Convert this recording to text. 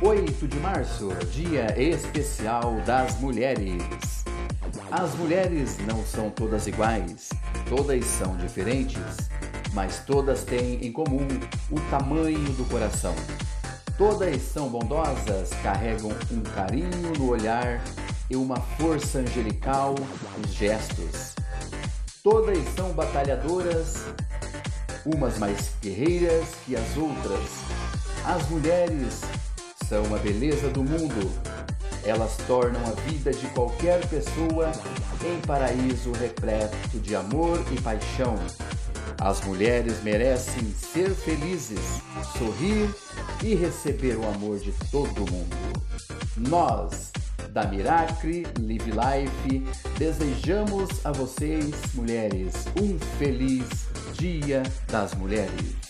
8 de março, Dia Especial das Mulheres. As mulheres não são todas iguais, todas são diferentes, mas todas têm em comum o tamanho do coração. Todas são bondosas, carregam um carinho no olhar e uma força angelical nos gestos. Todas são batalhadoras, umas mais guerreiras que as outras. As mulheres são a beleza do mundo. Elas tornam a vida de qualquer pessoa em paraíso repleto de amor e paixão. As mulheres merecem ser felizes, sorrir e receber o amor de todo mundo. Nós, da Miracle Live Life, desejamos a vocês, mulheres, um feliz Dia das Mulheres.